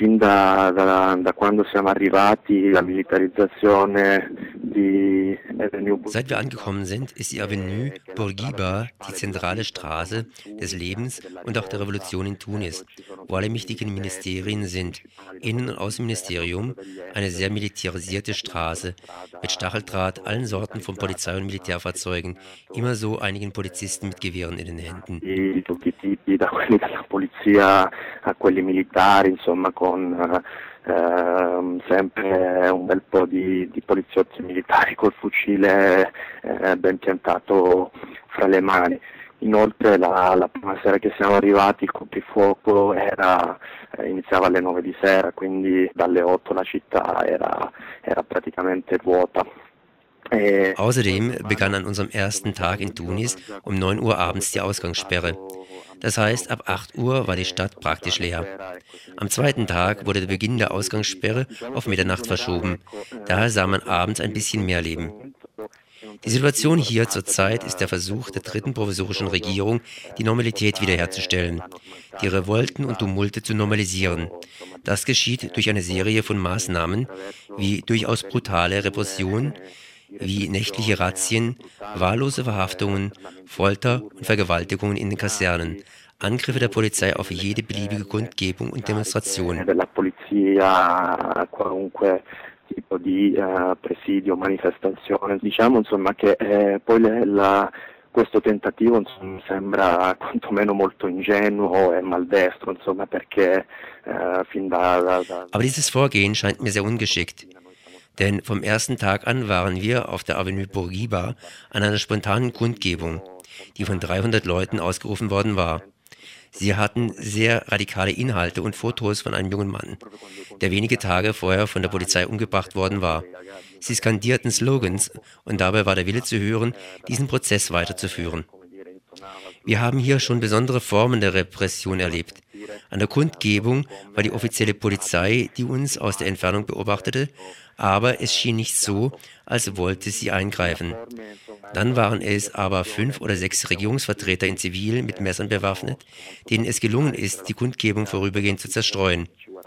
fin da, da, da quando siamo arrivati la militarizzazione di Avenue Seit wir angekommen sind, ist die Avenue Bourguiba die zentrale Straße des Lebens und auch der Revolution in Tunis, wo alle wichtigen Ministerien sind. Innen- und Außenministerium, eine sehr militarisierte Straße mit Stacheldraht, allen Sorten von Polizei- und Militärfahrzeugen, immer so einigen Polizisten mit Gewehren in den Händen. Da quelli della polizia a quelli militari, insomma con ehm, sempre un bel po' di, di poliziotti militari col fucile eh, ben piantato fra le mani. Inoltre la, la prima sera che siamo arrivati il coprifuoco era, eh, iniziava alle 9 di sera, quindi dalle 8 la città era, era praticamente vuota. Außerdem begann an unserem ersten Tag in Tunis um 9 Uhr abends die Ausgangssperre. Das heißt, ab 8 Uhr war die Stadt praktisch leer. Am zweiten Tag wurde der Beginn der Ausgangssperre auf Mitternacht verschoben. Daher sah man abends ein bisschen mehr Leben. Die Situation hier zurzeit ist der Versuch der dritten provisorischen Regierung, die Normalität wiederherzustellen, die Revolten und Tumulte zu normalisieren. Das geschieht durch eine Serie von Maßnahmen wie durchaus brutale Repression, wie nächtliche Razzien, wahllose Verhaftungen, Folter und Vergewaltigungen in den Kasernen, Angriffe der Polizei auf jede beliebige Kundgebung und Demonstration. della polizia a qualunque tipo di presidio, manifestazione. Diciamo insomma che eh, poi le- la- questo tentativo insomma, sembra quantomeno molto ingenuo e maldestro, insomma, perché eh, fin da, da, da Aber dieses Vorgehen scheint mir sehr ungeschickt. Denn vom ersten Tag an waren wir auf der Avenue Bourguiba an einer spontanen Kundgebung, die von 300 Leuten ausgerufen worden war. Sie hatten sehr radikale Inhalte und Fotos von einem jungen Mann, der wenige Tage vorher von der Polizei umgebracht worden war. Sie skandierten Slogans und dabei war der Wille zu hören, diesen Prozess weiterzuführen. Wir haben hier schon besondere Formen der Repression erlebt. An der Kundgebung war die offizielle Polizei, die uns aus der Entfernung beobachtete, aber es schien nicht so, als wollte sie eingreifen. Dann waren es aber fünf oder sechs Regierungsvertreter in Zivil mit Messern bewaffnet, denen es gelungen ist, die Kundgebung vorübergehend zu zerstreuen.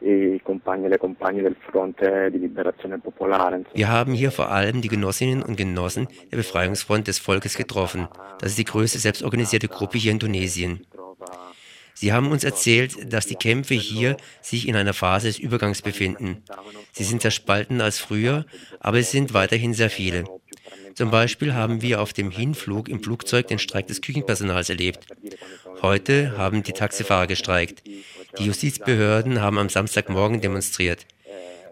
i compagni e le compagne del Fronte di Liberazione Popolare. Wir haben hier vor allem die Genossinnen und Genossen der Befreiungsfront des Volkes getroffen. Das ist die größte selbstorganisierte Gruppe hier in Tunesien. Sie haben uns erzählt, dass die Kämpfe hier sich in einer Phase des Übergangs befinden. Sie sind zerspalten als früher, aber es sind weiterhin sehr viele. Zum Beispiel haben wir auf dem Hinflug im Flugzeug den Streik des Küchenpersonals erlebt. Heute haben die Taxifahrer gestreikt. Die Justizbehörden haben am Samstagmorgen demonstriert.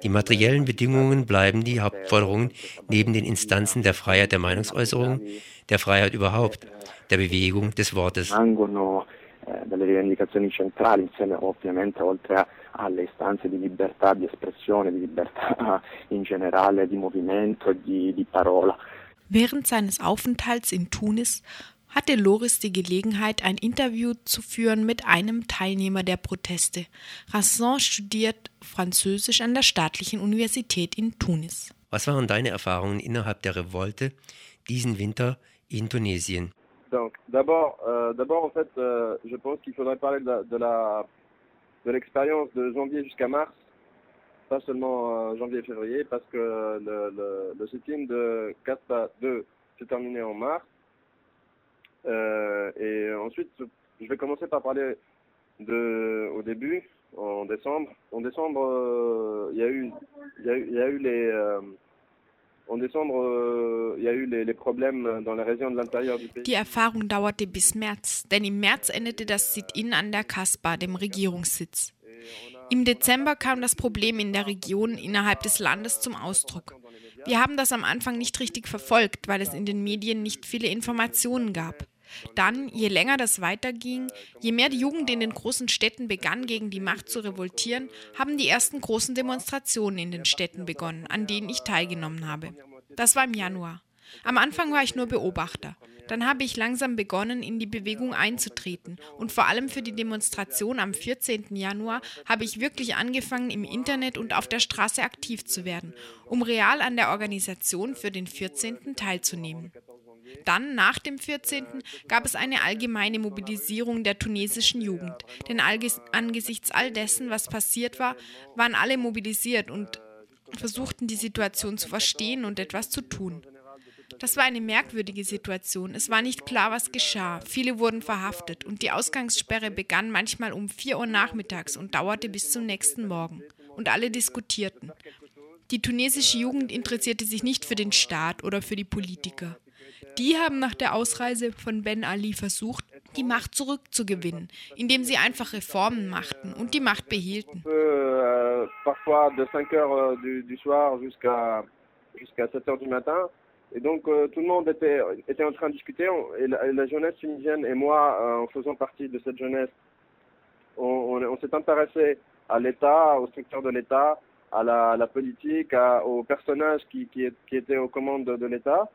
Die materiellen Bedingungen bleiben die Hauptforderungen neben den Instanzen der Freiheit der Meinungsäußerung, der Freiheit überhaupt, der Bewegung des Wortes. eh, delle rivendicazioni centrali insieme ovviamente oltre a- alle istanze di libertà di espressione, di libertà in generale di movimento e di, di parola. Während seines Aufenthalts in Tunis hatte Loris die Gelegenheit, ein Interview zu führen mit einem Teilnehmer der Proteste. Rasson studiert Französisch an der Staatlichen Universität in Tunis. Was waren deine Erfahrungen innerhalb der Revolte diesen Winter in Tunesien? Donc, d'abord, euh, d'abord, en fait, euh, je pense qu'il faudrait parler de la, de la, de l'expérience de janvier jusqu'à mars, pas seulement euh, janvier-février, parce que le, le, le sit-in de CASPA 2 s'est terminé en mars. Euh, et ensuite, je vais commencer par parler de, au début, en décembre. En décembre, euh, il y a eu, il y y a eu les, euh, en décembre, il y a eu les, les problèmes dans les régions de l'intérieur du pays. Die Erfahrung dauerte bis März, denn im März endete das Sit-in an der Kasbah, dem Regierungssitz. Im Dezember kam das Problem in der Region innerhalb des Landes zum Ausdruck. Wir haben das am Anfang nicht richtig verfolgt, weil es in den Medien nicht viele Informationen gab. Dann, je länger das weiterging, je mehr die Jugend in den großen Städten begann, gegen die Macht zu revoltieren, haben die ersten großen Demonstrationen in den Städten begonnen, an denen ich teilgenommen habe. Das war im Januar. Am Anfang war ich nur Beobachter. Dann habe ich langsam begonnen, in die Bewegung einzutreten. Und vor allem für die Demonstration am 14. Januar habe ich wirklich angefangen, im Internet und auf der Straße aktiv zu werden, um real an der Organisation für den 14. teilzunehmen. Dann, nach dem 14., gab es eine allgemeine Mobilisierung der tunesischen Jugend. Denn angesichts all dessen, was passiert war, waren alle mobilisiert und versuchten die Situation zu verstehen und etwas zu tun. Das war eine merkwürdige Situation. Es war nicht klar, was geschah. Viele wurden verhaftet und die Ausgangssperre begann manchmal um 4 Uhr nachmittags und dauerte bis zum nächsten Morgen. Und alle diskutierten. Die tunesische Jugend interessierte sich nicht für den Staat oder für die Politiker. Die haben nach der Ausreise von Ben Ali versucht, die Macht zurückzugewinnen, indem sie einfach Reformen machten und die Macht behielten. Euh, parfois de 5 heures du, du soir jusqu'à jusqu'à 7 heures du matin. Et donc euh, tout le monde était, était en train de discuter, et la, la jeunesse tunisienne et moi, euh, en faisant partie de cette jeunesse, on, on, on s'est intéressé à l'État, aux structures de l'État, à la, la politique, à, aux personnages qui, qui, qui, étaient aux commandes de, de l'État.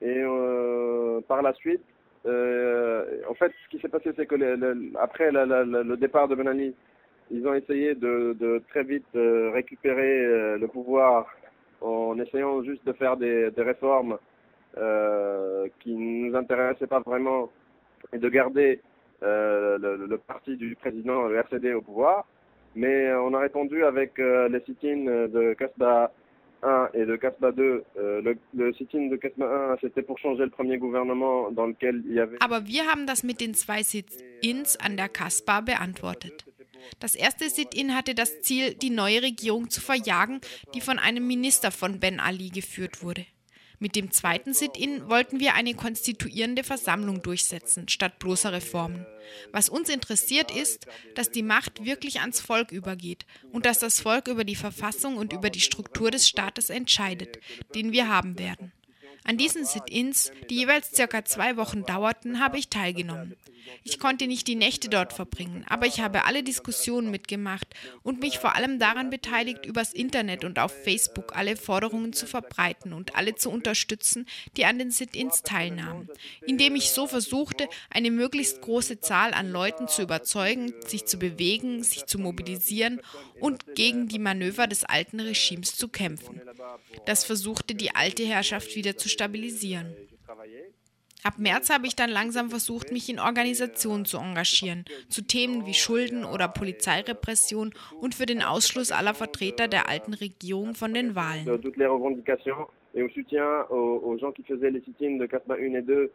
Et euh, par la suite, euh, en fait, ce qui s'est passé, c'est que le, le, après la, le départ de Benani, ils ont essayé de, de très vite euh, récupérer le pouvoir en essayant juste de faire des, des réformes euh, qui ne nous intéressaient pas vraiment et de garder euh, le, le, parti du président, le RCD, au pouvoir. Mais on a répondu avec euh, les sit-ins de Casbah 1 et de Casbah 2. Euh, le, le sit-in de Casbah 1, c'était pour changer le premier gouvernement dans lequel il y avait... Aber wir haben das mit den zwei Sit-ins an der Casbah beantwortet. Das erste Sit-in hatte das Ziel, die neue Regierung zu verjagen, die von einem Minister von Ben Ali geführt wurde. Mit dem zweiten Sit-in wollten wir eine konstituierende Versammlung durchsetzen, statt bloßer Reformen. Was uns interessiert ist, dass die Macht wirklich ans Volk übergeht und dass das Volk über die Verfassung und über die Struktur des Staates entscheidet, den wir haben werden. An diesen Sit-ins, die jeweils circa zwei Wochen dauerten, habe ich teilgenommen. Ich konnte nicht die Nächte dort verbringen, aber ich habe alle Diskussionen mitgemacht und mich vor allem daran beteiligt, übers Internet und auf Facebook alle Forderungen zu verbreiten und alle zu unterstützen, die an den Sit-ins teilnahmen, indem ich so versuchte, eine möglichst große Zahl an Leuten zu überzeugen, sich zu bewegen, sich zu mobilisieren und gegen die Manöver des alten Regimes zu kämpfen. Das versuchte die alte Herrschaft wieder zu stabilisieren. Ab März habe ich dann langsam versucht, mich in Organisationen zu engagieren, zu Themen wie Schulden oder Polizeirepression und für den Ausschluss aller Vertreter der alten Regierung von den Wahlen. et au soutien aux, aux, gens qui faisaient les sit-ins de CASMA 1 et 2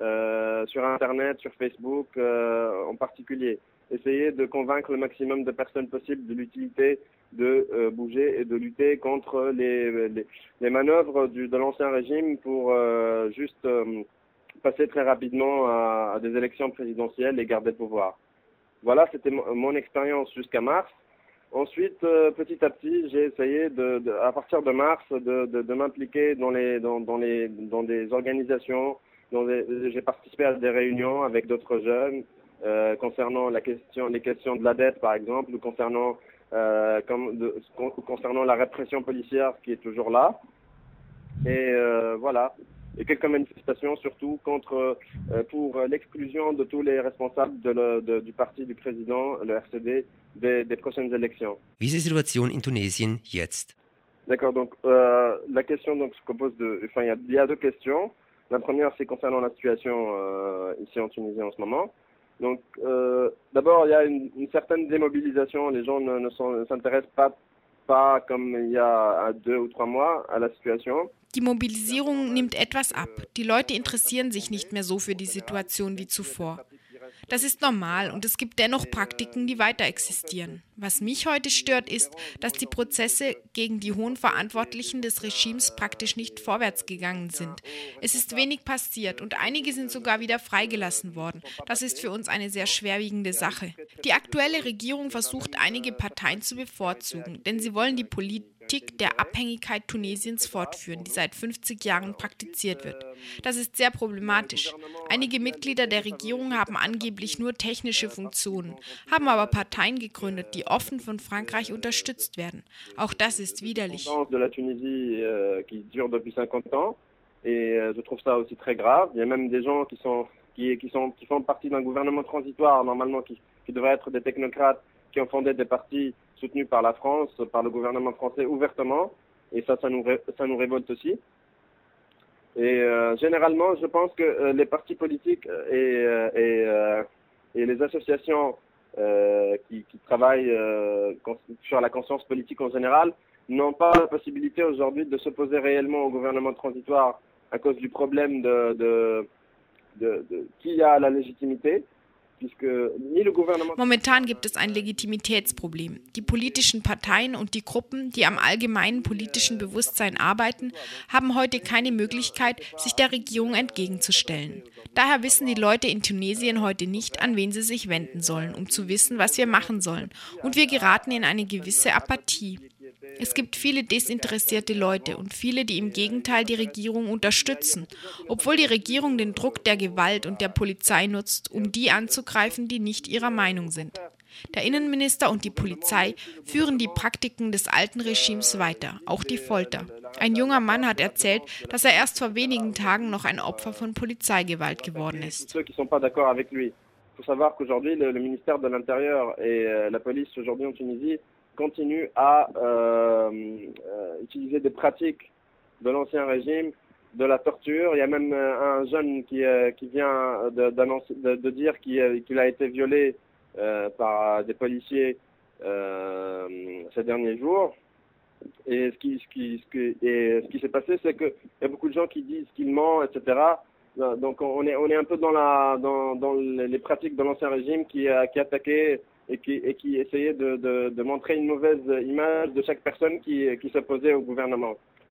euh, sur Internet, sur Facebook euh, en particulier. Essayer de convaincre le maximum de personnes possibles de l'utilité de euh, bouger et de lutter contre les, les, les manœuvres du, de l'ancien régime pour euh, juste euh, passer très rapidement à, des élections présidentielles et garder le pouvoir. Voilà, c'était mon expérience jusqu'à mars. Ensuite, euh, petit à petit, j'ai essayé, à partir de mars, de, m'impliquer dans, les, dans, les, dans des organisations. J'ai participé à des réunions avec d'autres jeunes euh, concernant la question, les questions de la dette, par exemple, ou concernant, euh, la répression policière qui est toujours là. Et voilà, et quelques manifestations surtout contre, euh, pour l'exclusion de tous les responsables de le, de, du parti du président, le RCD, des, des prochaines élections. Wie ist die Situation in Tunesien jetzt? D'accord, donc euh, la question donc, se compose de... Enfin, il y a, il y a deux questions. La première, c'est concernant la situation euh, ici en Tunisie en ce moment. Donc, euh, d'abord, il y a une, une, certaine démobilisation. Les gens ne, ne s'intéressent pas, pas comme il y a deux ou trois mois à la situation. Die Mobilisierung nimmt etwas ab. Die Leute interessieren sich nicht mehr so für die Situation wie zuvor. Das ist normal und es gibt dennoch Praktiken, die weiter existieren. Was mich heute stört, ist, dass die Prozesse gegen die hohen Verantwortlichen des Regimes praktisch nicht vorwärts gegangen sind. Es ist wenig passiert und einige sind sogar wieder freigelassen worden. Das ist für uns eine sehr schwerwiegende Sache. Die aktuelle Regierung versucht, einige Parteien zu bevorzugen, denn sie wollen die Politik Politik der Abhängigkeit Tunesiens fortführen, die seit 50 Jahren praktiziert wird. Das ist sehr problematisch. Einige Mitglieder der Regierung haben angeblich nur technische Funktionen, haben aber Parteien gegründet, die offen von Frankreich unterstützt werden. Auch das ist widerlich. Et euh, je trouve ça aussi très grave. Il y a même des gens qui sont qui, qui sont qui font partie d'un gouvernement transitoire normalement qui, qui devraient être des technocrates qui ont fondé des partis soutenus par la France, par le gouvernement français ouvertement. Et ça, ça nous, révolte aussi. Et euh, généralement, je pense que euh, les partis politiques et, euh, et, les associations qui, travaillent sur la conscience politique en général n'ont pas la possibilité aujourd'hui de s'opposer réellement au gouvernement transitoire à cause du problème de qui a la légitimité. Momentan gibt es ein Legitimitätsproblem. Die politischen Parteien und die Gruppen, die am allgemeinen politischen Bewusstsein arbeiten, haben heute keine Möglichkeit, sich der Regierung entgegenzustellen. Daher wissen die Leute in Tunesien heute nicht, an wen sie sich wenden sollen, um zu wissen, was wir machen sollen. Und wir geraten in eine gewisse Apathie. Es gibt viele desinteressierte Leute und viele, die im Gegenteil die Regierung unterstützen, obwohl die Regierung den Druck der Gewalt und der Polizei nutzt, um die anzugreifen, die nicht ihrer Meinung sind. Der Innenminister und die Polizei führen die Praktiken des alten Regimes weiter, auch die Folter. Ein junger Mann hat erzählt, dass er erst vor wenigen Tagen noch ein Opfer von Polizeigewalt geworden ist. Il faut savoir qu'aujourd'hui, le, le, ministère de l'Intérieur et euh, la police aujourd'hui en Tunisie continue à euh, euh, utiliser des pratiques de l'ancien régime, de la torture. Il y a même euh, un jeune qui, vient de, dire qu'il qu a été violé par des policiers ces derniers jours. Et ce qui, s'est passé, c'est qu'il y a beaucoup de gens qui disent qu'il ment, etc. Donc on est, un peu dans, les pratiques de l'ancien régime qui, attaquait et qui, et qui essayait de, de, de, montrer une mauvaise image de chaque personne qui, qui s'opposait au gouvernement.